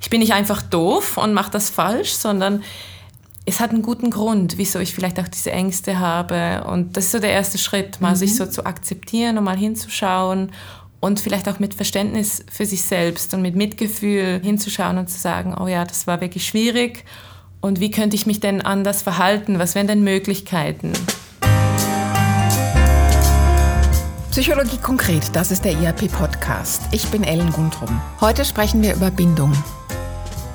ich bin nicht einfach doof und mache das falsch, sondern es hat einen guten Grund, wieso ich vielleicht auch diese Ängste habe. Und das ist so der erste Schritt, mal mhm. sich so zu akzeptieren und mal hinzuschauen und vielleicht auch mit Verständnis für sich selbst und mit Mitgefühl hinzuschauen und zu sagen, oh ja, das war wirklich schwierig und wie könnte ich mich denn anders verhalten? Was wären denn Möglichkeiten? Psychologie konkret, das ist der IAP-Podcast. Ich bin Ellen Gundrum. Heute sprechen wir über Bindung.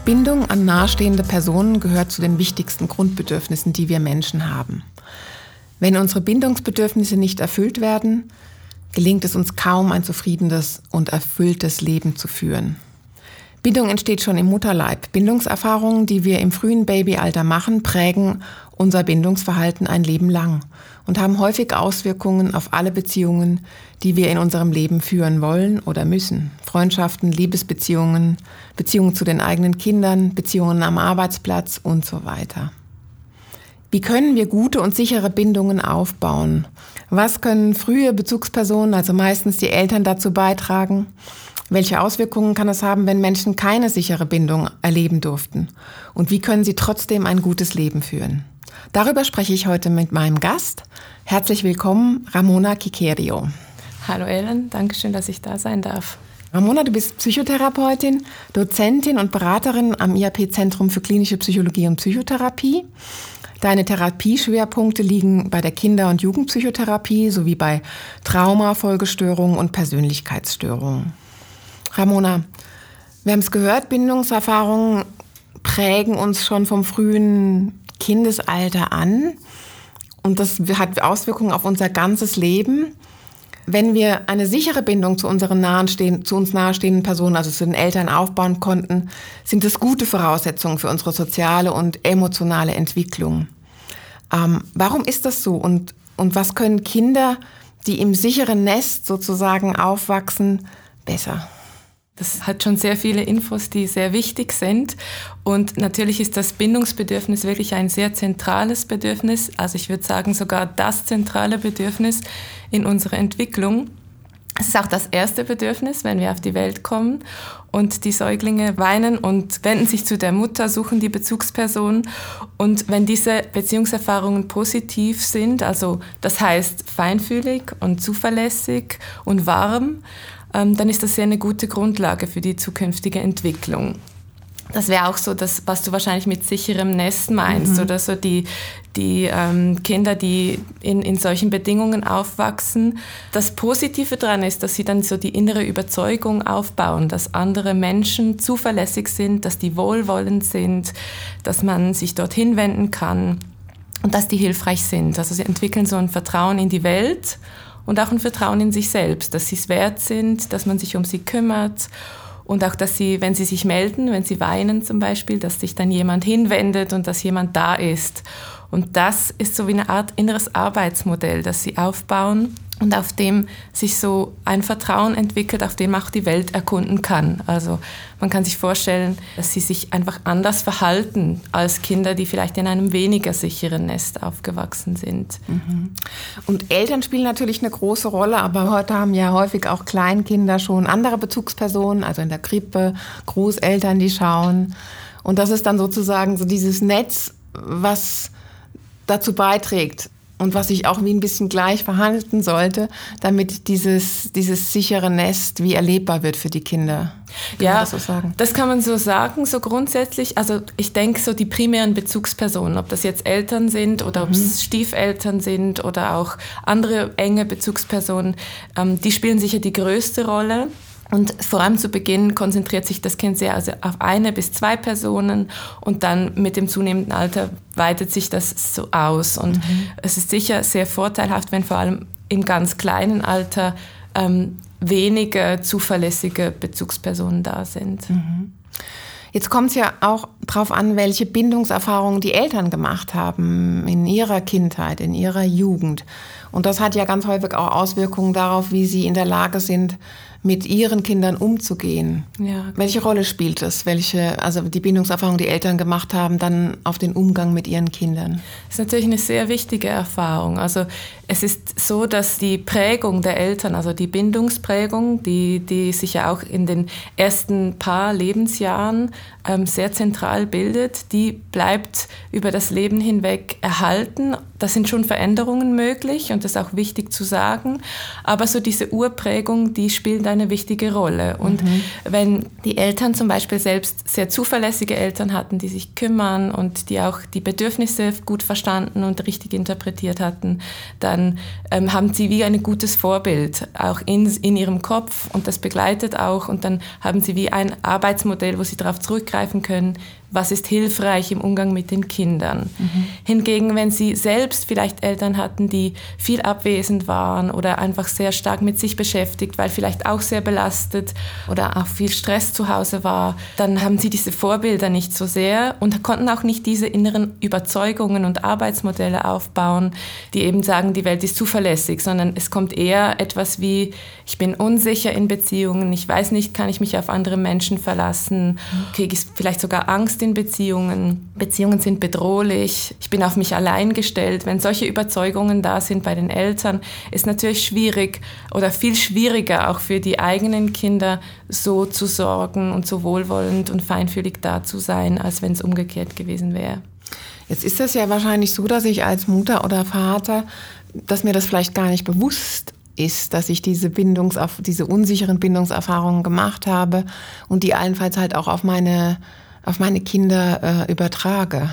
Bindung an nahestehende Personen gehört zu den wichtigsten Grundbedürfnissen, die wir Menschen haben. Wenn unsere Bindungsbedürfnisse nicht erfüllt werden, gelingt es uns kaum, ein zufriedenes und erfülltes Leben zu führen. Bindung entsteht schon im Mutterleib. Bindungserfahrungen, die wir im frühen Babyalter machen, prägen unser Bindungsverhalten ein Leben lang und haben häufig Auswirkungen auf alle Beziehungen, die wir in unserem Leben führen wollen oder müssen. Freundschaften, Liebesbeziehungen, Beziehungen zu den eigenen Kindern, Beziehungen am Arbeitsplatz und so weiter. Wie können wir gute und sichere Bindungen aufbauen? Was können frühe Bezugspersonen, also meistens die Eltern, dazu beitragen? Welche Auswirkungen kann es haben, wenn Menschen keine sichere Bindung erleben durften? Und wie können sie trotzdem ein gutes Leben führen? Darüber spreche ich heute mit meinem Gast. Herzlich willkommen, Ramona Kikerio. Hallo Ellen, danke schön, dass ich da sein darf. Ramona, du bist Psychotherapeutin, Dozentin und Beraterin am IAP-Zentrum für klinische Psychologie und Psychotherapie. Deine Therapieschwerpunkte liegen bei der Kinder- und Jugendpsychotherapie sowie bei Trauma, Folgestörungen und Persönlichkeitsstörungen. Ramona, wir haben es gehört, Bindungserfahrungen prägen uns schon vom frühen Kindesalter an und das hat Auswirkungen auf unser ganzes Leben. Wenn wir eine sichere Bindung zu unseren nahestehenden, zu uns nahestehenden Personen, also zu den Eltern aufbauen konnten, sind das gute Voraussetzungen für unsere soziale und emotionale Entwicklung. Ähm, warum ist das so und, und was können Kinder, die im sicheren Nest sozusagen aufwachsen, besser? Das hat schon sehr viele Infos, die sehr wichtig sind. Und natürlich ist das Bindungsbedürfnis wirklich ein sehr zentrales Bedürfnis. Also ich würde sagen sogar das zentrale Bedürfnis in unserer Entwicklung. Es ist auch das erste Bedürfnis, wenn wir auf die Welt kommen und die Säuglinge weinen und wenden sich zu der Mutter, suchen die Bezugsperson. Und wenn diese Beziehungserfahrungen positiv sind, also das heißt feinfühlig und zuverlässig und warm, dann ist das sehr eine gute Grundlage für die zukünftige Entwicklung. Das wäre auch so das, was du wahrscheinlich mit sicherem Nest meinst, mhm. oder so die, die ähm, Kinder, die in, in solchen Bedingungen aufwachsen. Das Positive daran ist, dass sie dann so die innere Überzeugung aufbauen, dass andere Menschen zuverlässig sind, dass die wohlwollend sind, dass man sich dorthin wenden kann und dass die hilfreich sind. Also sie entwickeln so ein Vertrauen in die Welt und auch ein Vertrauen in sich selbst, dass sie es wert sind, dass man sich um sie kümmert und auch, dass sie, wenn sie sich melden, wenn sie weinen zum Beispiel, dass sich dann jemand hinwendet und dass jemand da ist. Und das ist so wie eine Art inneres Arbeitsmodell, das sie aufbauen und auf dem sich so ein Vertrauen entwickelt, auf dem auch die Welt erkunden kann. Also man kann sich vorstellen, dass sie sich einfach anders verhalten als Kinder, die vielleicht in einem weniger sicheren Nest aufgewachsen sind. Mhm. Und Eltern spielen natürlich eine große Rolle, aber heute haben ja häufig auch Kleinkinder schon andere Bezugspersonen, also in der Krippe, Großeltern, die schauen. Und das ist dann sozusagen so dieses Netz, was dazu beiträgt, und was sich auch wie ein bisschen gleich verhalten sollte, damit dieses, dieses sichere Nest wie erlebbar wird für die Kinder. Kann ja, das, so sagen? das kann man so sagen, so grundsätzlich. Also ich denke, so die primären Bezugspersonen, ob das jetzt Eltern sind oder ob es mhm. Stiefeltern sind oder auch andere enge Bezugspersonen, ähm, die spielen sicher die größte Rolle. Und vor allem zu Beginn konzentriert sich das Kind sehr also auf eine bis zwei Personen und dann mit dem zunehmenden Alter weitet sich das so aus. Und mhm. es ist sicher sehr vorteilhaft, wenn vor allem im ganz kleinen Alter ähm, wenige zuverlässige Bezugspersonen da sind. Mhm. Jetzt kommt es ja auch darauf an, welche Bindungserfahrungen die Eltern gemacht haben in ihrer Kindheit, in ihrer Jugend. Und das hat ja ganz häufig auch Auswirkungen darauf, wie sie in der Lage sind, mit ihren Kindern umzugehen. Ja, Welche Rolle spielt es? Welche, also die Bindungserfahrung, die Eltern gemacht haben, dann auf den Umgang mit ihren Kindern? Das ist natürlich eine sehr wichtige Erfahrung. Also es ist so, dass die Prägung der Eltern, also die Bindungsprägung, die, die sich ja auch in den ersten paar Lebensjahren ähm, sehr zentral bildet, die bleibt über das Leben hinweg erhalten. Da sind schon Veränderungen möglich und das ist auch wichtig zu sagen. Aber so diese Urprägung, die spielt eine wichtige Rolle. Und mhm. wenn die Eltern zum Beispiel selbst sehr zuverlässige Eltern hatten, die sich kümmern und die auch die Bedürfnisse gut verstanden und richtig interpretiert hatten, dann ähm, haben sie wie ein gutes Vorbild auch in, in ihrem Kopf und das begleitet auch. Und dann haben sie wie ein Arbeitsmodell, wo sie darauf zurückgreifen können, was ist hilfreich im Umgang mit den Kindern. Mhm. Hingegen, wenn sie selbst vielleicht Eltern hatten, die viel abwesend waren oder einfach sehr stark mit sich beschäftigt, weil vielleicht auch sehr belastet oder auch viel Stress zu Hause war, dann haben sie diese Vorbilder nicht so sehr und konnten auch nicht diese inneren Überzeugungen und Arbeitsmodelle aufbauen, die eben sagen, die Welt ist zuverlässig, sondern es kommt eher etwas wie, ich bin unsicher in Beziehungen, ich weiß nicht, kann ich mich auf andere Menschen verlassen, kriege ich vielleicht sogar Angst in Beziehungen, Beziehungen sind bedrohlich, ich bin auf mich allein gestellt. Wenn solche Überzeugungen da sind bei den Eltern, ist natürlich schwierig oder viel schwieriger auch für die eigenen Kinder so zu sorgen und so wohlwollend und feinfühlig da zu sein, als wenn es umgekehrt gewesen wäre. Jetzt ist es ja wahrscheinlich so, dass ich als Mutter oder Vater, dass mir das vielleicht gar nicht bewusst ist, dass ich diese Bindungs diese unsicheren Bindungserfahrungen gemacht habe und die allenfalls halt auch auf meine auf meine Kinder äh, übertrage.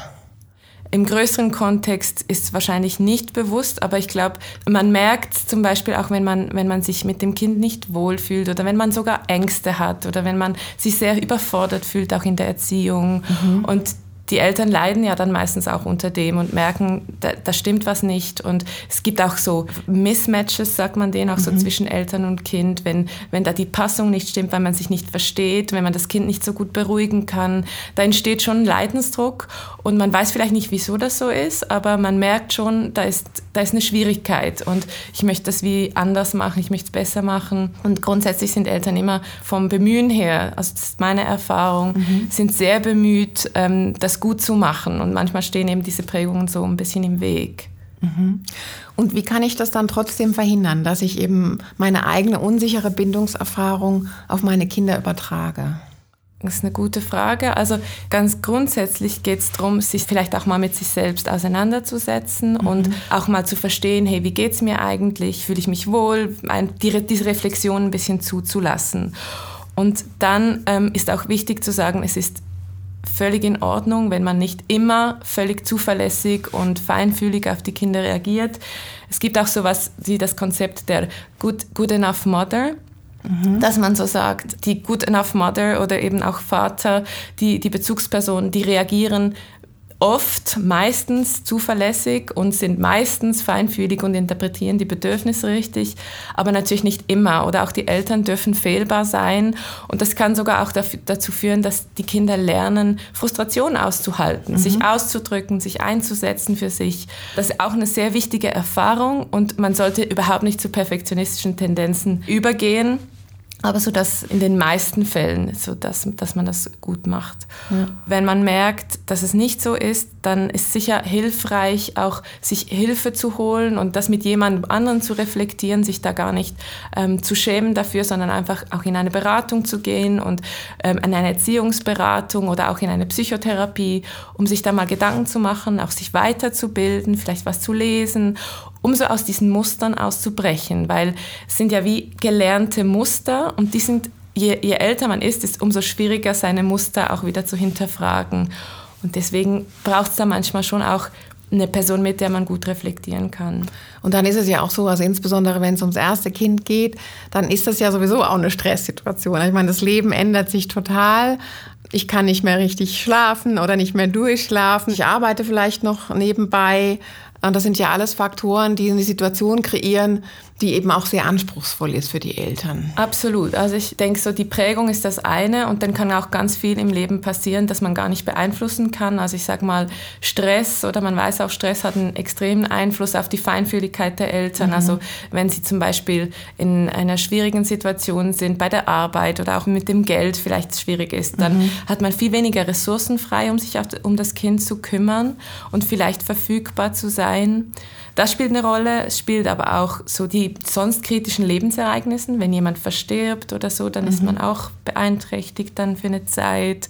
Im größeren Kontext ist es wahrscheinlich nicht bewusst, aber ich glaube, man merkt zum Beispiel auch, wenn man, wenn man sich mit dem Kind nicht wohlfühlt oder wenn man sogar Ängste hat oder wenn man sich sehr überfordert fühlt, auch in der Erziehung. Mhm. Und die Eltern leiden ja dann meistens auch unter dem und merken, da, da, stimmt was nicht. Und es gibt auch so Mismatches, sagt man denen, auch so mhm. zwischen Eltern und Kind, wenn, wenn da die Passung nicht stimmt, weil man sich nicht versteht, wenn man das Kind nicht so gut beruhigen kann, da entsteht schon Leidensdruck und man weiß vielleicht nicht, wieso das so ist, aber man merkt schon, da ist, da ist eine Schwierigkeit und ich möchte das wie anders machen, ich möchte es besser machen. Und grundsätzlich sind Eltern immer vom Bemühen her, also das ist meine Erfahrung, mhm. sind sehr bemüht, ähm, das gut zu machen. Und manchmal stehen eben diese Prägungen so ein bisschen im Weg. Mhm. Und wie kann ich das dann trotzdem verhindern, dass ich eben meine eigene unsichere Bindungserfahrung auf meine Kinder übertrage? Das ist eine gute Frage. Also ganz grundsätzlich geht es darum, sich vielleicht auch mal mit sich selbst auseinanderzusetzen mhm. und auch mal zu verstehen, hey, wie geht es mir eigentlich? Fühle ich mich wohl? diese Reflexion ein bisschen zuzulassen. Und dann ähm, ist auch wichtig zu sagen, es ist völlig in Ordnung, wenn man nicht immer völlig zuverlässig und feinfühlig auf die Kinder reagiert. Es gibt auch sowas wie das Konzept der Good, good Enough Mother. Mhm. Dass man so sagt, die Good Enough Mother oder eben auch Vater, die, die Bezugspersonen, die reagieren oft, meistens zuverlässig und sind meistens feinfühlig und interpretieren die Bedürfnisse richtig, aber natürlich nicht immer. Oder auch die Eltern dürfen fehlbar sein. Und das kann sogar auch dazu führen, dass die Kinder lernen, Frustration auszuhalten, mhm. sich auszudrücken, sich einzusetzen für sich. Das ist auch eine sehr wichtige Erfahrung und man sollte überhaupt nicht zu perfektionistischen Tendenzen übergehen aber so dass in den meisten Fällen, so dass, dass man das gut macht. Ja. Wenn man merkt, dass es nicht so ist, dann ist sicher hilfreich, auch sich Hilfe zu holen und das mit jemandem anderen zu reflektieren, sich da gar nicht ähm, zu schämen dafür, sondern einfach auch in eine Beratung zu gehen und ähm, in eine Erziehungsberatung oder auch in eine Psychotherapie, um sich da mal Gedanken zu machen, auch sich weiterzubilden, vielleicht was zu lesen um so aus diesen Mustern auszubrechen, weil es sind ja wie gelernte Muster und die sind, je, je älter man ist, ist umso schwieriger, seine Muster auch wieder zu hinterfragen. Und deswegen braucht es da manchmal schon auch eine Person, mit der man gut reflektieren kann. Und dann ist es ja auch so, also insbesondere wenn es ums erste Kind geht, dann ist das ja sowieso auch eine Stresssituation. Ich meine, das Leben ändert sich total. Ich kann nicht mehr richtig schlafen oder nicht mehr durchschlafen. Ich arbeite vielleicht noch nebenbei. Und das sind ja alles Faktoren, die eine Situation kreieren, die eben auch sehr anspruchsvoll ist für die Eltern. Absolut. Also ich denke so, die Prägung ist das eine und dann kann auch ganz viel im Leben passieren, das man gar nicht beeinflussen kann. Also ich sage mal Stress oder man weiß auch, Stress hat einen extremen Einfluss auf die Feinfühligkeit der Eltern. Mhm. Also wenn sie zum Beispiel in einer schwierigen Situation sind bei der Arbeit oder auch mit dem Geld vielleicht schwierig ist, dann mhm. hat man viel weniger Ressourcen frei, um sich um das Kind zu kümmern und vielleicht verfügbar zu sein. Das spielt eine Rolle. Es spielt aber auch so die sonst kritischen Lebensereignisse. Wenn jemand verstirbt oder so, dann mhm. ist man auch beeinträchtigt dann für eine Zeit.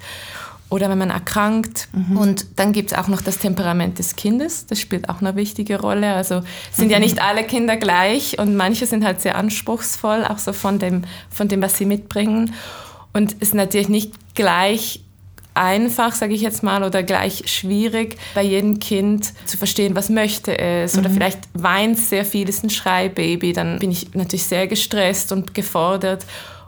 Oder wenn man erkrankt. Mhm. Und dann gibt es auch noch das Temperament des Kindes. Das spielt auch eine wichtige Rolle. Also sind mhm. ja nicht alle Kinder gleich und manche sind halt sehr anspruchsvoll, auch so von dem, von dem was sie mitbringen. Und es ist natürlich nicht gleich einfach, sage ich jetzt mal, oder gleich schwierig, bei jedem Kind zu verstehen, was möchte es. Oder mhm. vielleicht weint sehr viel, ist ein Schreibaby, dann bin ich natürlich sehr gestresst und gefordert.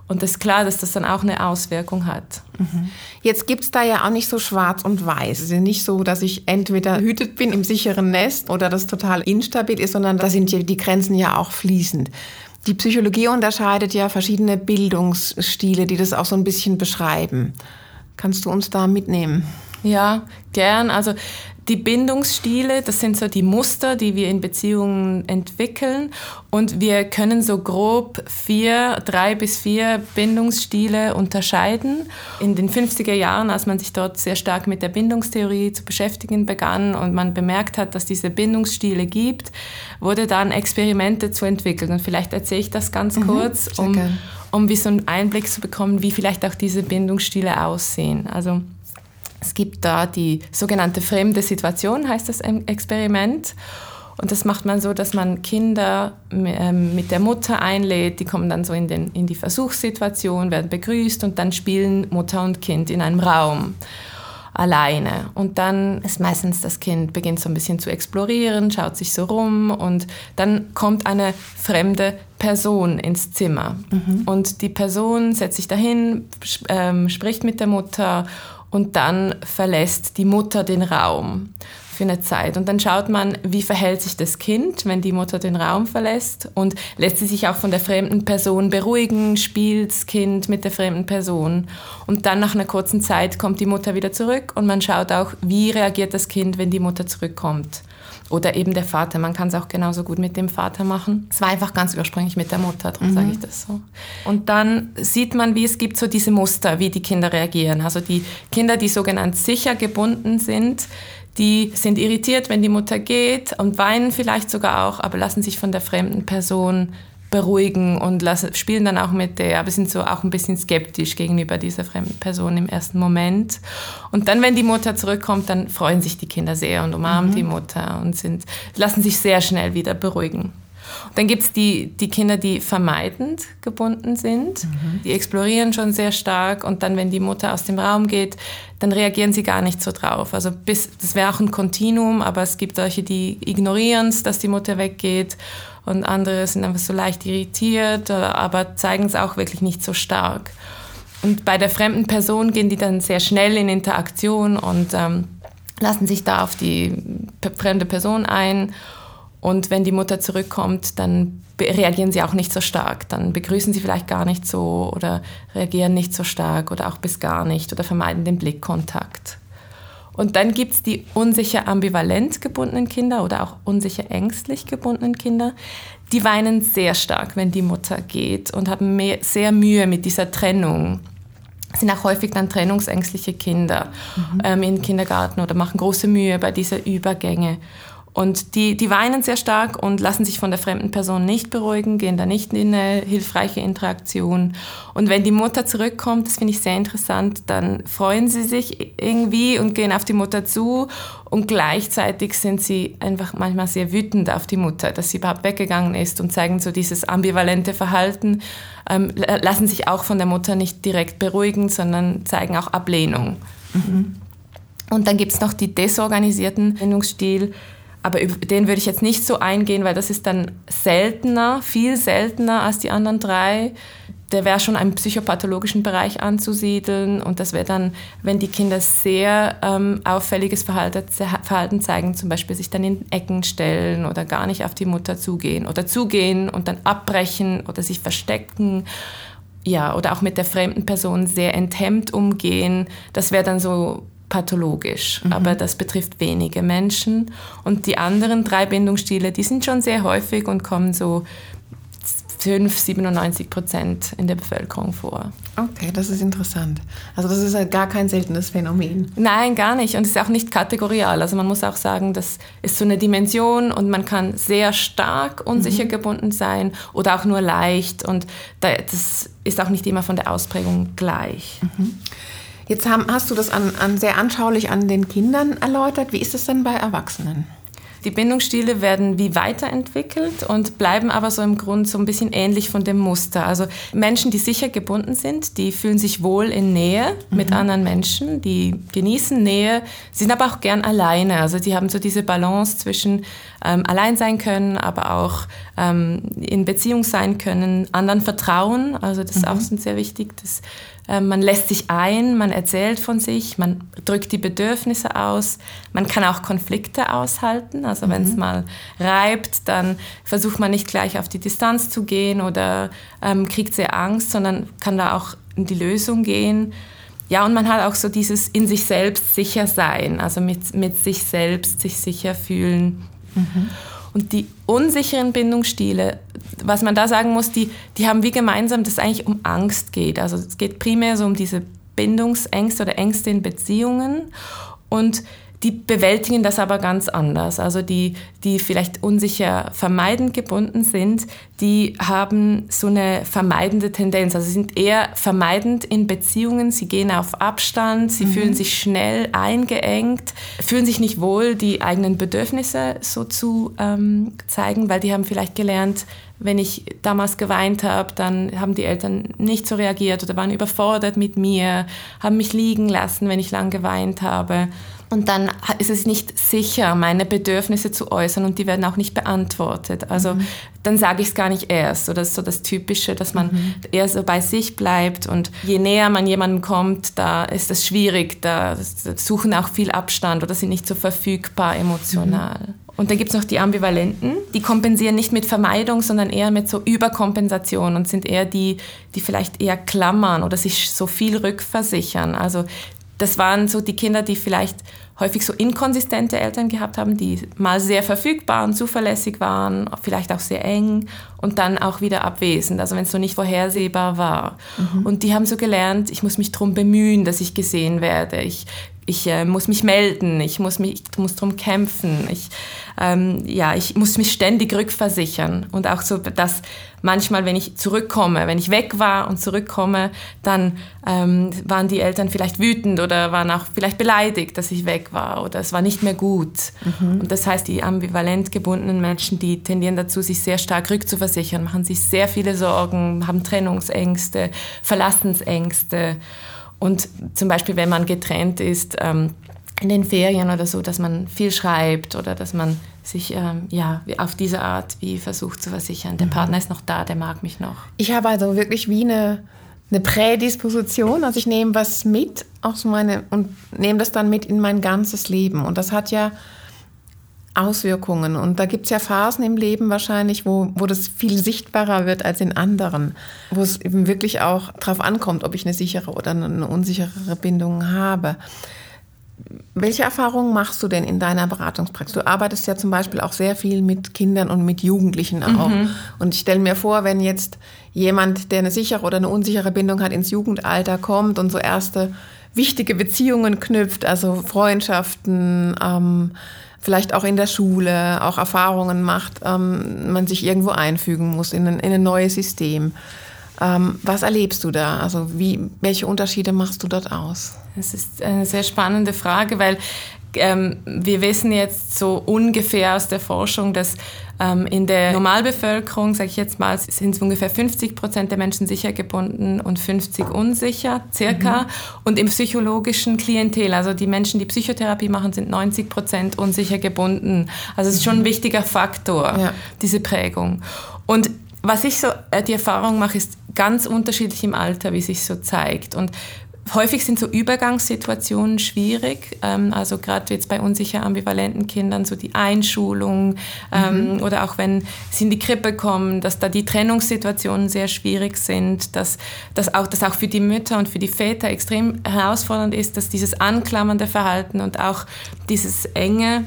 Und es ist klar, dass das dann auch eine Auswirkung hat. Mhm. Jetzt gibt es da ja auch nicht so schwarz und weiß. Es ist nicht so, dass ich entweder hütet bin im sicheren Nest oder das total instabil ist, sondern da sind die Grenzen ja auch fließend. Die Psychologie unterscheidet ja verschiedene Bildungsstile, die das auch so ein bisschen beschreiben. Kannst du uns da mitnehmen? Ja, gern. Also die Bindungsstile, das sind so die Muster, die wir in Beziehungen entwickeln. Und wir können so grob vier, drei bis vier Bindungsstile unterscheiden. In den 50er Jahren, als man sich dort sehr stark mit der Bindungstheorie zu beschäftigen begann und man bemerkt hat, dass diese Bindungsstile gibt, wurde dann Experimente zu entwickeln. Und vielleicht erzähle ich das ganz mhm, kurz, um, um wie so einen Einblick zu bekommen, wie vielleicht auch diese Bindungsstile aussehen. Also es gibt da die sogenannte fremde Situation, heißt das Experiment. Und das macht man so, dass man Kinder ähm, mit der Mutter einlädt, die kommen dann so in, den, in die Versuchssituation, werden begrüßt und dann spielen Mutter und Kind in einem Raum alleine. Und dann ist meistens das Kind beginnt so ein bisschen zu explorieren, schaut sich so rum und dann kommt eine fremde Person ins Zimmer. Mhm. Und die Person setzt sich dahin, sp ähm, spricht mit der Mutter und dann verlässt die Mutter den Raum für eine Zeit. Und dann schaut man, wie verhält sich das Kind, wenn die Mutter den Raum verlässt und lässt sie sich auch von der fremden Person beruhigen, spielt das Kind mit der fremden Person. Und dann nach einer kurzen Zeit kommt die Mutter wieder zurück und man schaut auch, wie reagiert das Kind, wenn die Mutter zurückkommt. Oder eben der Vater. Man kann es auch genauso gut mit dem Vater machen. Es war einfach ganz ursprünglich mit der Mutter, darum mhm. sage ich das so. Und dann sieht man, wie es gibt so diese Muster, wie die Kinder reagieren. Also die Kinder, die sogenannt sicher gebunden sind, die sind irritiert, wenn die Mutter geht und weinen vielleicht sogar auch, aber lassen sich von der fremden Person beruhigen und lassen, spielen dann auch mit der, aber sind so auch ein bisschen skeptisch gegenüber dieser fremden Person im ersten Moment. Und dann, wenn die Mutter zurückkommt, dann freuen sich die Kinder sehr und umarmen mhm. die Mutter und sind, lassen sich sehr schnell wieder beruhigen. Und dann gibt es die, die Kinder, die vermeidend gebunden sind. Mhm. Die explorieren schon sehr stark und dann, wenn die Mutter aus dem Raum geht, dann reagieren sie gar nicht so drauf. Also bis, das wäre auch ein Kontinuum, aber es gibt solche, die ignorieren es, dass die Mutter weggeht und andere sind einfach so leicht irritiert, aber zeigen es auch wirklich nicht so stark. Und bei der fremden Person gehen die dann sehr schnell in Interaktion und ähm, lassen sich da auf die fremde Person ein. Und wenn die Mutter zurückkommt, dann reagieren sie auch nicht so stark. Dann begrüßen sie vielleicht gar nicht so oder reagieren nicht so stark oder auch bis gar nicht oder vermeiden den Blickkontakt. Und dann gibt es die unsicher ambivalent gebundenen Kinder oder auch unsicher ängstlich gebundenen Kinder. Die weinen sehr stark, wenn die Mutter geht und haben mehr, sehr Mühe mit dieser Trennung. Sind auch häufig dann trennungsängstliche Kinder mhm. ähm, im Kindergarten oder machen große Mühe bei dieser Übergänge. Und die, die weinen sehr stark und lassen sich von der fremden Person nicht beruhigen, gehen da nicht in eine hilfreiche Interaktion. Und wenn die Mutter zurückkommt, das finde ich sehr interessant, dann freuen sie sich irgendwie und gehen auf die Mutter zu. Und gleichzeitig sind sie einfach manchmal sehr wütend auf die Mutter, dass sie überhaupt weggegangen ist und zeigen so dieses ambivalente Verhalten, ähm, lassen sich auch von der Mutter nicht direkt beruhigen, sondern zeigen auch Ablehnung. Mhm. Und dann gibt es noch die desorganisierten Bindungsstil aber über den würde ich jetzt nicht so eingehen, weil das ist dann seltener, viel seltener als die anderen drei. der wäre schon im psychopathologischen Bereich anzusiedeln und das wäre dann, wenn die Kinder sehr ähm, auffälliges Verhalten, Verhalten zeigen, zum Beispiel sich dann in Ecken stellen oder gar nicht auf die Mutter zugehen oder zugehen und dann abbrechen oder sich verstecken ja, oder auch mit der fremden Person sehr enthemmt umgehen. Das wäre dann so pathologisch, mhm. aber das betrifft wenige Menschen. Und die anderen drei Bindungsstile, die sind schon sehr häufig und kommen so 5, 97 Prozent in der Bevölkerung vor. Okay, das ist interessant. Also das ist halt gar kein seltenes Phänomen. Nein, gar nicht. Und es ist auch nicht kategorial. Also man muss auch sagen, das ist so eine Dimension und man kann sehr stark unsicher mhm. gebunden sein oder auch nur leicht. Und das ist auch nicht immer von der Ausprägung gleich. Mhm. Jetzt haben, hast du das an, an sehr anschaulich an den Kindern erläutert. Wie ist es denn bei Erwachsenen? Die Bindungsstile werden wie weiterentwickelt und bleiben aber so im Grund so ein bisschen ähnlich von dem Muster. Also Menschen, die sicher gebunden sind, die fühlen sich wohl in Nähe mhm. mit anderen Menschen, die genießen Nähe, sind aber auch gern alleine. Also die haben so diese Balance zwischen ähm, allein sein können, aber auch ähm, in Beziehung sein können, anderen vertrauen. Also das ist mhm. auch sehr wichtig. Das ähm, man lässt sich ein, man erzählt von sich, man drückt die Bedürfnisse aus, man kann auch Konflikte aushalten. Also wenn es mhm. mal reibt, dann versucht man nicht gleich auf die Distanz zu gehen oder ähm, kriegt sehr Angst, sondern kann da auch in die Lösung gehen. Ja, und man hat auch so dieses in sich selbst sicher sein, also mit, mit sich selbst sich sicher fühlen. Mhm. Und die unsicheren Bindungsstile, was man da sagen muss, die, die haben wie gemeinsam, dass es eigentlich um Angst geht. Also es geht primär so um diese Bindungsängste oder Ängste in Beziehungen. Und die bewältigen das aber ganz anders. Also die, die vielleicht unsicher vermeidend gebunden sind, die haben so eine vermeidende Tendenz. Also sie sind eher vermeidend in Beziehungen, sie gehen auf Abstand, sie mhm. fühlen sich schnell eingeengt, fühlen sich nicht wohl, die eigenen Bedürfnisse so zu ähm, zeigen, weil die haben vielleicht gelernt, wenn ich damals geweint habe, dann haben die Eltern nicht so reagiert oder waren überfordert mit mir, haben mich liegen lassen, wenn ich lang geweint habe. Und dann ist es nicht sicher, meine Bedürfnisse zu äußern und die werden auch nicht beantwortet. Also mhm. dann sage ich es gar nicht erst. Oder das ist so das Typische, dass man mhm. eher so bei sich bleibt. Und je näher man jemandem kommt, da ist es schwierig. Da suchen auch viel Abstand oder sind nicht so verfügbar emotional. Mhm. Und dann gibt es noch die Ambivalenten, die kompensieren nicht mit Vermeidung, sondern eher mit so Überkompensation und sind eher die, die vielleicht eher klammern oder sich so viel rückversichern. Also das waren so die Kinder, die vielleicht häufig so inkonsistente Eltern gehabt haben, die mal sehr verfügbar und zuverlässig waren, vielleicht auch sehr eng und dann auch wieder abwesend, also wenn es so nicht vorhersehbar war. Mhm. Und die haben so gelernt, ich muss mich darum bemühen, dass ich gesehen werde. Ich ich äh, muss mich melden, ich muss, mich, ich muss darum kämpfen, ich, ähm, ja, ich muss mich ständig rückversichern. Und auch so, dass manchmal, wenn ich zurückkomme, wenn ich weg war und zurückkomme, dann ähm, waren die Eltern vielleicht wütend oder waren auch vielleicht beleidigt, dass ich weg war oder es war nicht mehr gut. Mhm. Und das heißt, die ambivalent gebundenen Menschen, die tendieren dazu, sich sehr stark rückzuversichern, machen sich sehr viele Sorgen, haben Trennungsängste, Verlassensängste. Und zum Beispiel, wenn man getrennt ist, ähm, in den Ferien oder so, dass man viel schreibt oder dass man sich ähm, ja, auf diese Art wie versucht zu versichern. Der mhm. Partner ist noch da, der mag mich noch. Ich habe also wirklich wie eine, eine Prädisposition. Also ich nehme was mit, auch so meine, und nehme das dann mit in mein ganzes Leben. Und das hat ja Auswirkungen. Und da gibt es ja Phasen im Leben wahrscheinlich, wo, wo das viel sichtbarer wird als in anderen, wo es eben wirklich auch darauf ankommt, ob ich eine sichere oder eine unsichere Bindung habe. Welche Erfahrungen machst du denn in deiner Beratungspraxis? Du arbeitest ja zum Beispiel auch sehr viel mit Kindern und mit Jugendlichen auch. Mhm. Und ich stelle mir vor, wenn jetzt jemand, der eine sichere oder eine unsichere Bindung hat, ins Jugendalter kommt und so erste wichtige Beziehungen knüpft, also Freundschaften, ähm, vielleicht auch in der Schule auch Erfahrungen macht, ähm, man sich irgendwo einfügen muss in ein, in ein neues System. Ähm, was erlebst du da? Also wie, welche Unterschiede machst du dort aus? Das ist eine sehr spannende Frage, weil ähm, wir wissen jetzt so ungefähr aus der Forschung, dass ähm, in der Normalbevölkerung, sage ich jetzt mal, sind es ungefähr 50 Prozent der Menschen sicher gebunden und 50 unsicher, circa. Mhm. Und im psychologischen Klientel, also die Menschen, die Psychotherapie machen, sind 90 Prozent unsicher gebunden. Also es ist schon ein mhm. wichtiger Faktor, ja. diese Prägung. Und was ich so äh, die Erfahrung mache, ist ganz unterschiedlich im Alter, wie sich so zeigt. Und Häufig sind so Übergangssituationen schwierig, ähm, also gerade jetzt bei unsicher ambivalenten Kindern so die Einschulung ähm, mhm. oder auch wenn sie in die Krippe kommen, dass da die Trennungssituationen sehr schwierig sind, dass, dass, auch, dass auch für die Mütter und für die Väter extrem herausfordernd ist, dass dieses anklammernde Verhalten und auch dieses enge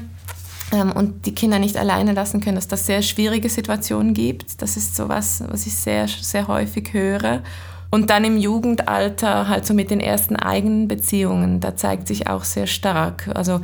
ähm, und die Kinder nicht alleine lassen können, dass das sehr schwierige Situationen gibt. Das ist so was, was ich sehr, sehr häufig höre. Und dann im Jugendalter halt so mit den ersten eigenen Beziehungen, da zeigt sich auch sehr stark. Also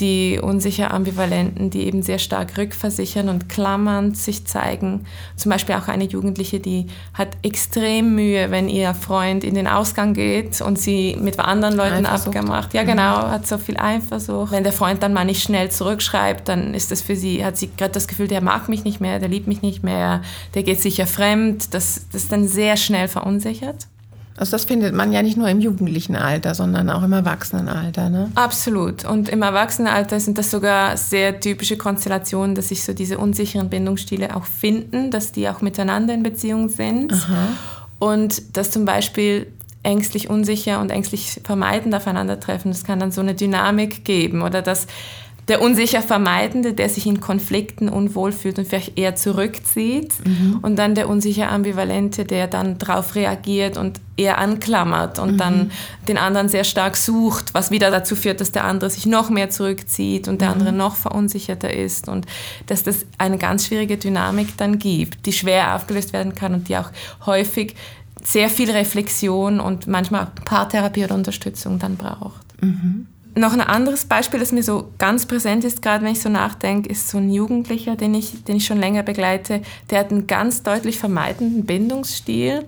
die unsicher Ambivalenten, die eben sehr stark rückversichern und klammernd sich zeigen. Zum Beispiel auch eine Jugendliche, die hat extrem Mühe, wenn ihr Freund in den Ausgang geht und sie mit anderen Leuten Eifersucht. abgemacht. Ja, mhm. genau, hat so viel Eifersucht. Wenn der Freund dann mal nicht schnell zurückschreibt, dann ist das für sie, hat sie gerade das Gefühl, der mag mich nicht mehr, der liebt mich nicht mehr, der geht sicher fremd. Das, das ist dann sehr schnell verunsichert. Also das findet man ja nicht nur im jugendlichen Alter, sondern auch im Erwachsenenalter. Ne? Absolut. Und im Erwachsenenalter sind das sogar sehr typische Konstellationen, dass sich so diese unsicheren Bindungsstile auch finden, dass die auch miteinander in Beziehung sind. Aha. Und dass zum Beispiel ängstlich unsicher und ängstlich vermeidend aufeinandertreffen, das kann dann so eine Dynamik geben. Oder dass der unsicher Vermeidende, der sich in Konflikten unwohl fühlt und vielleicht eher zurückzieht. Mhm. Und dann der unsicher Ambivalente, der dann darauf reagiert und eher anklammert und mhm. dann den anderen sehr stark sucht, was wieder dazu führt, dass der andere sich noch mehr zurückzieht und der mhm. andere noch verunsicherter ist. Und dass das eine ganz schwierige Dynamik dann gibt, die schwer aufgelöst werden kann und die auch häufig sehr viel Reflexion und manchmal Paartherapie oder Unterstützung dann braucht. Mhm. Noch ein anderes Beispiel, das mir so ganz präsent ist, gerade wenn ich so nachdenke, ist so ein Jugendlicher, den ich, den ich schon länger begleite, der hat einen ganz deutlich vermeidenden Bindungsstil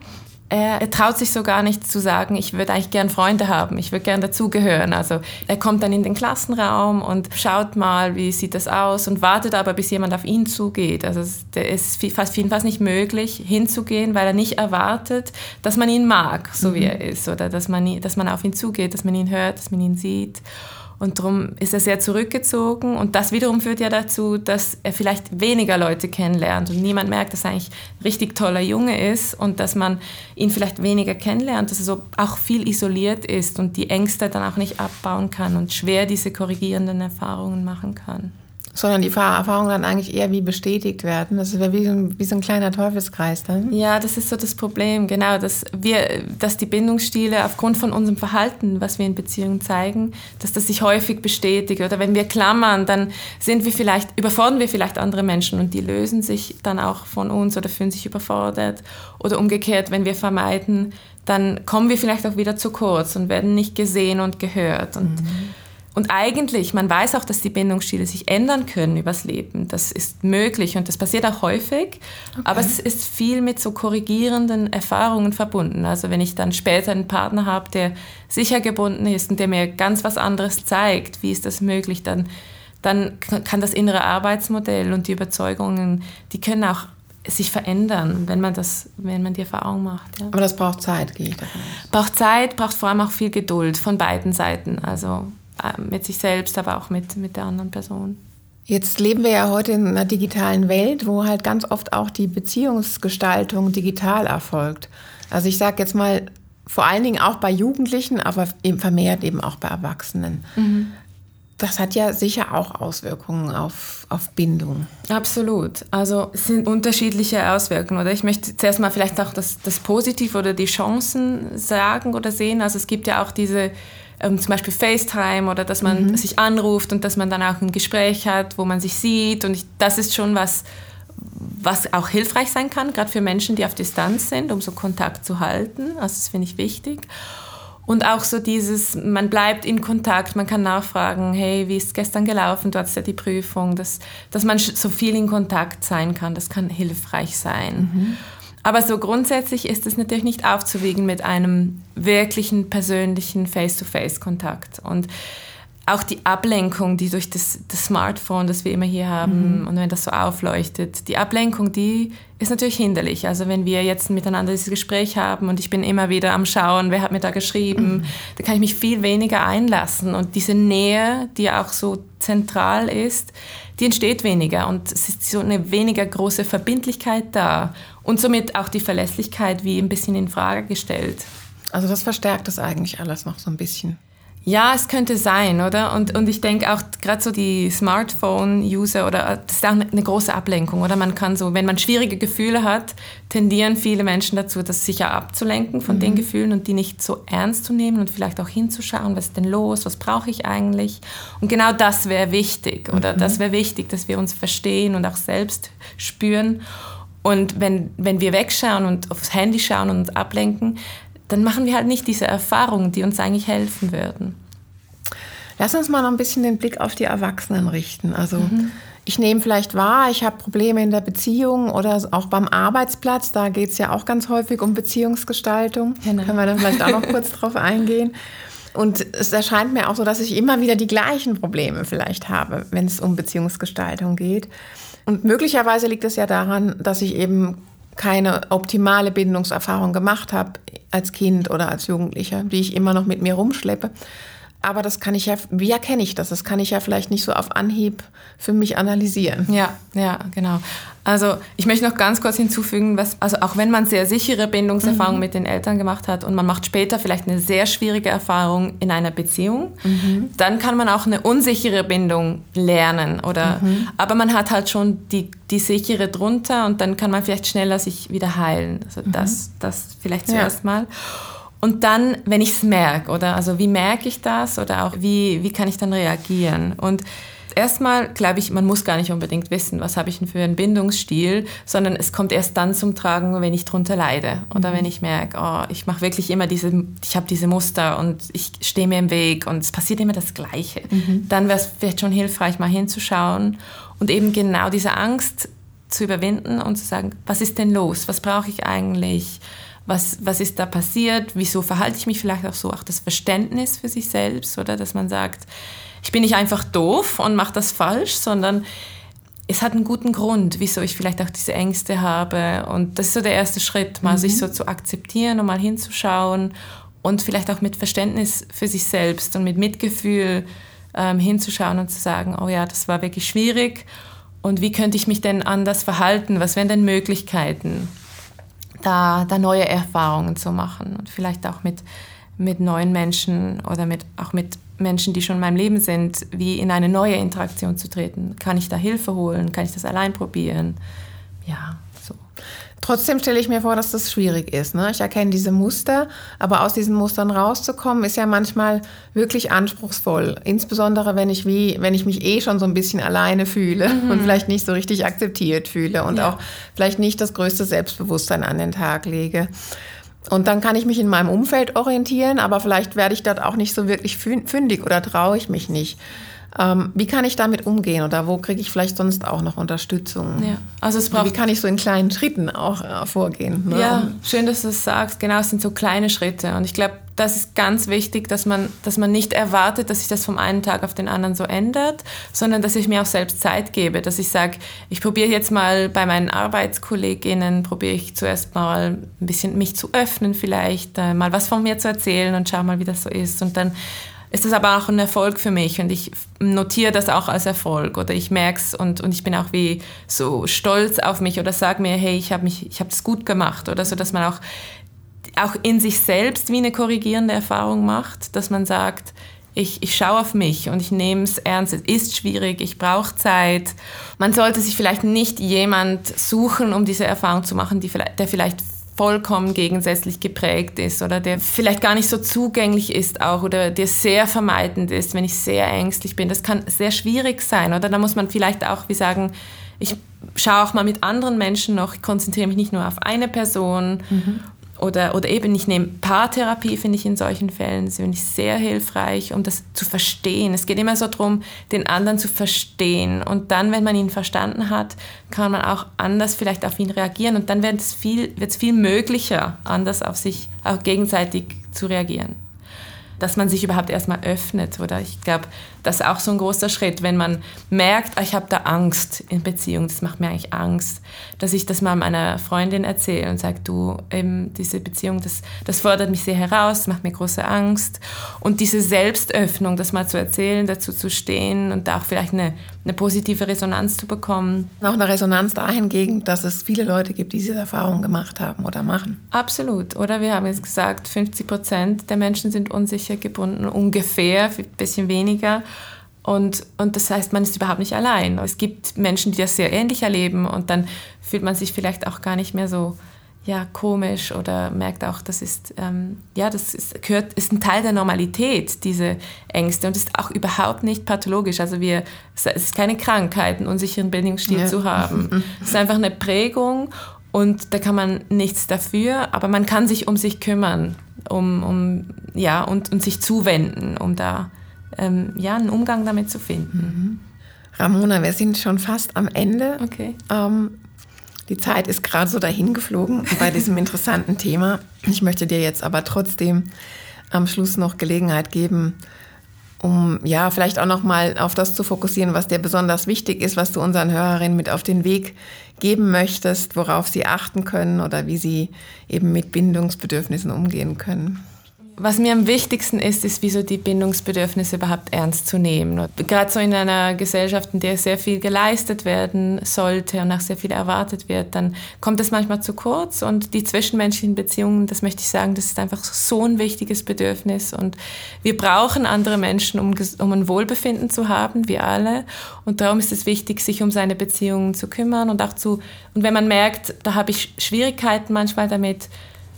er, er, traut sich so gar nicht zu sagen, ich würde eigentlich gern Freunde haben, ich würde gern dazugehören. Also er kommt dann in den Klassenraum und schaut mal, wie sieht das aus und wartet aber, bis jemand auf ihn zugeht. Also es ist fast fast nicht möglich, hinzugehen, weil er nicht erwartet, dass man ihn mag, so mhm. wie er ist, oder dass man, dass man auf ihn zugeht, dass man ihn hört, dass man ihn sieht. Und darum ist er sehr zurückgezogen. Und das wiederum führt ja dazu, dass er vielleicht weniger Leute kennenlernt und niemand merkt, dass er eigentlich ein richtig toller Junge ist und dass man ihn vielleicht weniger kennenlernt, dass er so auch viel isoliert ist und die Ängste dann auch nicht abbauen kann und schwer diese korrigierenden Erfahrungen machen kann sondern die Erfahrungen dann eigentlich eher wie bestätigt werden. Das wäre wie, so ein, wie so ein kleiner Teufelskreis dann. Ja, das ist so das Problem, genau, dass wir, dass die Bindungsstile aufgrund von unserem Verhalten, was wir in Beziehungen zeigen, dass das sich häufig bestätigt. Oder wenn wir klammern, dann sind wir vielleicht, überfordern wir vielleicht andere Menschen und die lösen sich dann auch von uns oder fühlen sich überfordert. Oder umgekehrt, wenn wir vermeiden, dann kommen wir vielleicht auch wieder zu kurz und werden nicht gesehen und gehört. Und mhm und eigentlich, man weiß auch, dass die Bindungsstile sich ändern können übers Leben. Das ist möglich und das passiert auch häufig. Okay. Aber es ist viel mit so korrigierenden Erfahrungen verbunden. Also wenn ich dann später einen Partner habe, der sicher gebunden ist und der mir ganz was anderes zeigt, wie ist das möglich, dann, dann kann das innere Arbeitsmodell und die Überzeugungen, die können auch sich verändern, wenn man das, wenn man die Erfahrung macht. Ja. Aber das braucht Zeit, gehe ich davon aus. Braucht Zeit, braucht vor allem auch viel Geduld von beiden Seiten. Also mit sich selbst, aber auch mit, mit der anderen Person. Jetzt leben wir ja heute in einer digitalen Welt, wo halt ganz oft auch die Beziehungsgestaltung digital erfolgt. Also ich sage jetzt mal, vor allen Dingen auch bei Jugendlichen, aber eben vermehrt eben auch bei Erwachsenen. Mhm. Das hat ja sicher auch Auswirkungen auf, auf Bindung. Absolut. Also es sind unterschiedliche Auswirkungen. Oder ich möchte zuerst mal vielleicht auch das, das Positive oder die Chancen sagen oder sehen. Also es gibt ja auch diese ähm, zum Beispiel FaceTime oder dass man mhm. sich anruft und dass man dann auch ein Gespräch hat, wo man sich sieht. Und ich, das ist schon was, was auch hilfreich sein kann, gerade für Menschen, die auf Distanz sind, um so Kontakt zu halten. Also das finde ich wichtig. Und auch so dieses, man bleibt in Kontakt, man kann nachfragen, hey, wie ist gestern gelaufen, du hattest ja die Prüfung, dass, dass man so viel in Kontakt sein kann, das kann hilfreich sein. Mhm. Aber so grundsätzlich ist es natürlich nicht aufzuwiegen mit einem wirklichen persönlichen Face-to-Face-Kontakt. Und auch die Ablenkung, die durch das, das, Smartphone, das wir immer hier haben, mhm. und wenn das so aufleuchtet, die Ablenkung, die ist natürlich hinderlich. Also wenn wir jetzt miteinander dieses Gespräch haben und ich bin immer wieder am Schauen, wer hat mir da geschrieben, mhm. da kann ich mich viel weniger einlassen. Und diese Nähe, die auch so zentral ist, die entsteht weniger und es ist so eine weniger große Verbindlichkeit da. Und somit auch die Verlässlichkeit wie ein bisschen in Frage gestellt. Also das verstärkt das eigentlich alles noch so ein bisschen. Ja, es könnte sein, oder? Und, und ich denke auch gerade so die Smartphone-User oder das ist auch eine große Ablenkung, oder? Man kann so, wenn man schwierige Gefühle hat, tendieren viele Menschen dazu, das sicher abzulenken von mhm. den Gefühlen und die nicht so ernst zu nehmen und vielleicht auch hinzuschauen, was ist denn los, was brauche ich eigentlich? Und genau das wäre wichtig, oder? Mhm. Das wäre wichtig, dass wir uns verstehen und auch selbst spüren. Und wenn, wenn wir wegschauen und aufs Handy schauen und uns ablenken, dann machen wir halt nicht diese Erfahrungen, die uns eigentlich helfen würden. Lass uns mal noch ein bisschen den Blick auf die Erwachsenen richten. Also mhm. ich nehme vielleicht wahr, ich habe Probleme in der Beziehung oder auch beim Arbeitsplatz. Da geht es ja auch ganz häufig um Beziehungsgestaltung. Genau. Können wir dann vielleicht auch noch kurz drauf eingehen. Und es erscheint mir auch so, dass ich immer wieder die gleichen Probleme vielleicht habe, wenn es um Beziehungsgestaltung geht. Und möglicherweise liegt es ja daran, dass ich eben keine optimale Bindungserfahrung gemacht habe als Kind oder als Jugendlicher, die ich immer noch mit mir rumschleppe. Aber das kann ich ja, wie erkenne ich das? Das kann ich ja vielleicht nicht so auf Anhieb für mich analysieren. Ja, ja, genau. Also ich möchte noch ganz kurz hinzufügen, was, also auch wenn man sehr sichere Bindungserfahrungen mhm. mit den Eltern gemacht hat und man macht später vielleicht eine sehr schwierige Erfahrung in einer Beziehung, mhm. dann kann man auch eine unsichere Bindung lernen. Oder, mhm. Aber man hat halt schon die, die sichere drunter und dann kann man vielleicht schneller sich wieder heilen. Also mhm. das, das vielleicht zuerst ja. mal. Und dann, wenn ich es merke, oder also wie merke ich das oder auch wie, wie kann ich dann reagieren? Und erstmal glaube ich, man muss gar nicht unbedingt wissen, was habe ich denn für einen Bindungsstil, sondern es kommt erst dann zum Tragen, wenn ich drunter leide oder mhm. wenn ich merke, oh, ich mache wirklich immer diese, ich habe diese Muster und ich stehe mir im Weg und es passiert immer das Gleiche. Mhm. Dann wäre es vielleicht schon hilfreich, mal hinzuschauen und eben genau diese Angst zu überwinden und zu sagen, was ist denn los? Was brauche ich eigentlich? Was, was ist da passiert, wieso verhalte ich mich vielleicht auch so, auch das Verständnis für sich selbst, oder dass man sagt, ich bin nicht einfach doof und mache das falsch, sondern es hat einen guten Grund, wieso ich vielleicht auch diese Ängste habe. Und das ist so der erste Schritt, mal mhm. sich so zu akzeptieren und mal hinzuschauen und vielleicht auch mit Verständnis für sich selbst und mit Mitgefühl ähm, hinzuschauen und zu sagen, oh ja, das war wirklich schwierig und wie könnte ich mich denn anders verhalten? Was wären denn Möglichkeiten? Da, da neue Erfahrungen zu machen und vielleicht auch mit, mit neuen Menschen oder mit, auch mit Menschen, die schon in meinem Leben sind, wie in eine neue Interaktion zu treten. Kann ich da Hilfe holen? Kann ich das allein probieren? Ja, Trotzdem stelle ich mir vor, dass das schwierig ist. Ne? Ich erkenne diese Muster, aber aus diesen Mustern rauszukommen, ist ja manchmal wirklich anspruchsvoll. Insbesondere wenn ich wie, wenn ich mich eh schon so ein bisschen alleine fühle mhm. und vielleicht nicht so richtig akzeptiert fühle und ja. auch vielleicht nicht das größte Selbstbewusstsein an den Tag lege. Und dann kann ich mich in meinem Umfeld orientieren, aber vielleicht werde ich dort auch nicht so wirklich fündig oder traue ich mich nicht. Ähm, wie kann ich damit umgehen oder wo kriege ich vielleicht sonst auch noch Unterstützung? Ja. Also es braucht wie kann ich so in kleinen Schritten auch äh, vorgehen? Ne? Ja, schön, dass du es sagst. Genau, es sind so kleine Schritte. Und ich glaube, das ist ganz wichtig, dass man, dass man nicht erwartet, dass sich das vom einen Tag auf den anderen so ändert, sondern dass ich mir auch selbst Zeit gebe, dass ich sage, ich probiere jetzt mal bei meinen Arbeitskolleginnen, probiere ich zuerst mal ein bisschen mich zu öffnen vielleicht, äh, mal was von mir zu erzählen und schau mal, wie das so ist. Und dann ist das aber auch ein Erfolg für mich und ich notiere das auch als Erfolg oder ich merke es und, und ich bin auch wie so stolz auf mich oder sage mir, hey, ich habe habe das gut gemacht oder so, dass man auch, auch in sich selbst wie eine korrigierende Erfahrung macht, dass man sagt, ich, ich schaue auf mich und ich nehme es ernst. Es ist schwierig, ich brauche Zeit. Man sollte sich vielleicht nicht jemand suchen, um diese Erfahrung zu machen, die der vielleicht vollkommen gegensätzlich geprägt ist oder der vielleicht gar nicht so zugänglich ist auch oder der sehr vermeidend ist, wenn ich sehr ängstlich bin. Das kann sehr schwierig sein oder da muss man vielleicht auch wie sagen, ich schaue auch mal mit anderen Menschen noch, ich konzentriere mich nicht nur auf eine Person mhm. Oder, oder eben, ich nehme Paartherapie, finde ich in solchen Fällen finde ich sehr hilfreich, um das zu verstehen. Es geht immer so darum, den anderen zu verstehen. Und dann, wenn man ihn verstanden hat, kann man auch anders vielleicht auf ihn reagieren. Und dann wird es viel, viel möglicher, anders auf sich auch gegenseitig zu reagieren. dass man sich überhaupt erstmal öffnet. Oder ich glaube, das ist auch so ein großer Schritt, wenn man merkt, ah, ich habe da Angst in Beziehung, das macht mir eigentlich Angst, dass ich das mal meiner Freundin erzähle und sage, du, eben diese Beziehung, das, das fordert mich sehr heraus, macht mir große Angst. Und diese Selbstöffnung, das mal zu erzählen, dazu zu stehen und da auch vielleicht eine, eine positive Resonanz zu bekommen. Auch eine Resonanz dahingehend, dass es viele Leute gibt, die diese Erfahrung gemacht haben oder machen. Absolut. Oder wir haben jetzt gesagt, 50 Prozent der Menschen sind unsicher gebunden, ungefähr, ein bisschen weniger. Und, und das heißt, man ist überhaupt nicht allein. Es gibt Menschen, die das sehr ähnlich erleben und dann fühlt man sich vielleicht auch gar nicht mehr so ja, komisch oder merkt auch, das ist, ähm, ja, das ist, gehört, ist ein Teil der Normalität, diese Ängste und ist auch überhaupt nicht pathologisch. Also wir, es ist keine Krankheit, einen unsicheren Bindungsstil ja. zu haben. Es ist einfach eine Prägung und da kann man nichts dafür, aber man kann sich um sich kümmern, um, um ja, und, und sich zuwenden, um da ähm, ja, einen Umgang damit zu finden. Mhm. Ramona, wir sind schon fast am Ende. Okay. Ähm, die Zeit ist gerade so dahin geflogen bei diesem interessanten Thema. Ich möchte dir jetzt aber trotzdem am Schluss noch Gelegenheit geben, um ja vielleicht auch noch mal auf das zu fokussieren, was dir besonders wichtig ist, was du unseren Hörerinnen mit auf den Weg geben möchtest, worauf sie achten können oder wie sie eben mit Bindungsbedürfnissen umgehen können. Was mir am wichtigsten ist, ist, wieso die Bindungsbedürfnisse überhaupt ernst zu nehmen. Gerade so in einer Gesellschaft, in der sehr viel geleistet werden sollte und auch sehr viel erwartet wird, dann kommt es manchmal zu kurz. Und die zwischenmenschlichen Beziehungen, das möchte ich sagen, das ist einfach so ein wichtiges Bedürfnis. Und wir brauchen andere Menschen, um, um ein Wohlbefinden zu haben, wir alle. Und darum ist es wichtig, sich um seine Beziehungen zu kümmern und auch zu, und wenn man merkt, da habe ich Schwierigkeiten manchmal damit,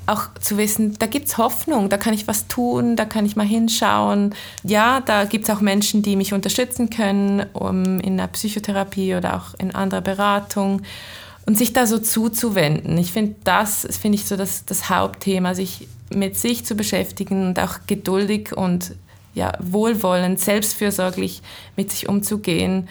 auch zu wissen, da gibt es Hoffnung, da kann ich was tun, da kann ich mal hinschauen. Ja, da gibt es auch Menschen, die mich unterstützen können um, in einer Psychotherapie oder auch in anderer Beratung. Und sich da so zuzuwenden. Ich finde, das finde ich so das, das Hauptthema, sich mit sich zu beschäftigen und auch geduldig und ja, wohlwollend, selbstfürsorglich mit sich umzugehen.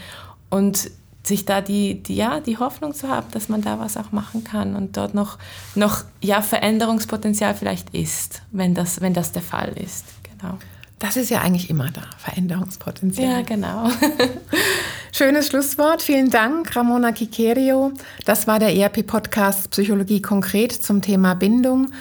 Und sich da die, die, ja, die Hoffnung zu haben, dass man da was auch machen kann und dort noch, noch ja, Veränderungspotenzial vielleicht ist, wenn das, wenn das der Fall ist. Genau. Das ist ja eigentlich immer da, Veränderungspotenzial. Ja, genau. Schönes Schlusswort. Vielen Dank, Ramona Kikerio. Das war der ERP-Podcast Psychologie konkret zum Thema Bindung,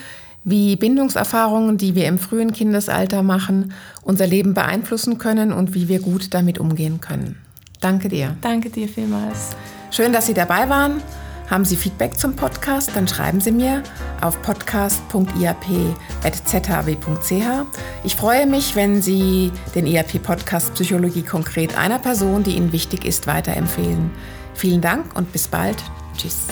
wie Bindungserfahrungen, die wir im frühen Kindesalter machen, unser Leben beeinflussen können und wie wir gut damit umgehen können. Danke dir. Danke dir vielmals. Schön, dass Sie dabei waren. Haben Sie Feedback zum Podcast, dann schreiben Sie mir auf podcast.iap.zhw.ch. Ich freue mich, wenn Sie den IAP-Podcast Psychologie konkret einer Person, die Ihnen wichtig ist, weiterempfehlen. Vielen Dank und bis bald. Tschüss.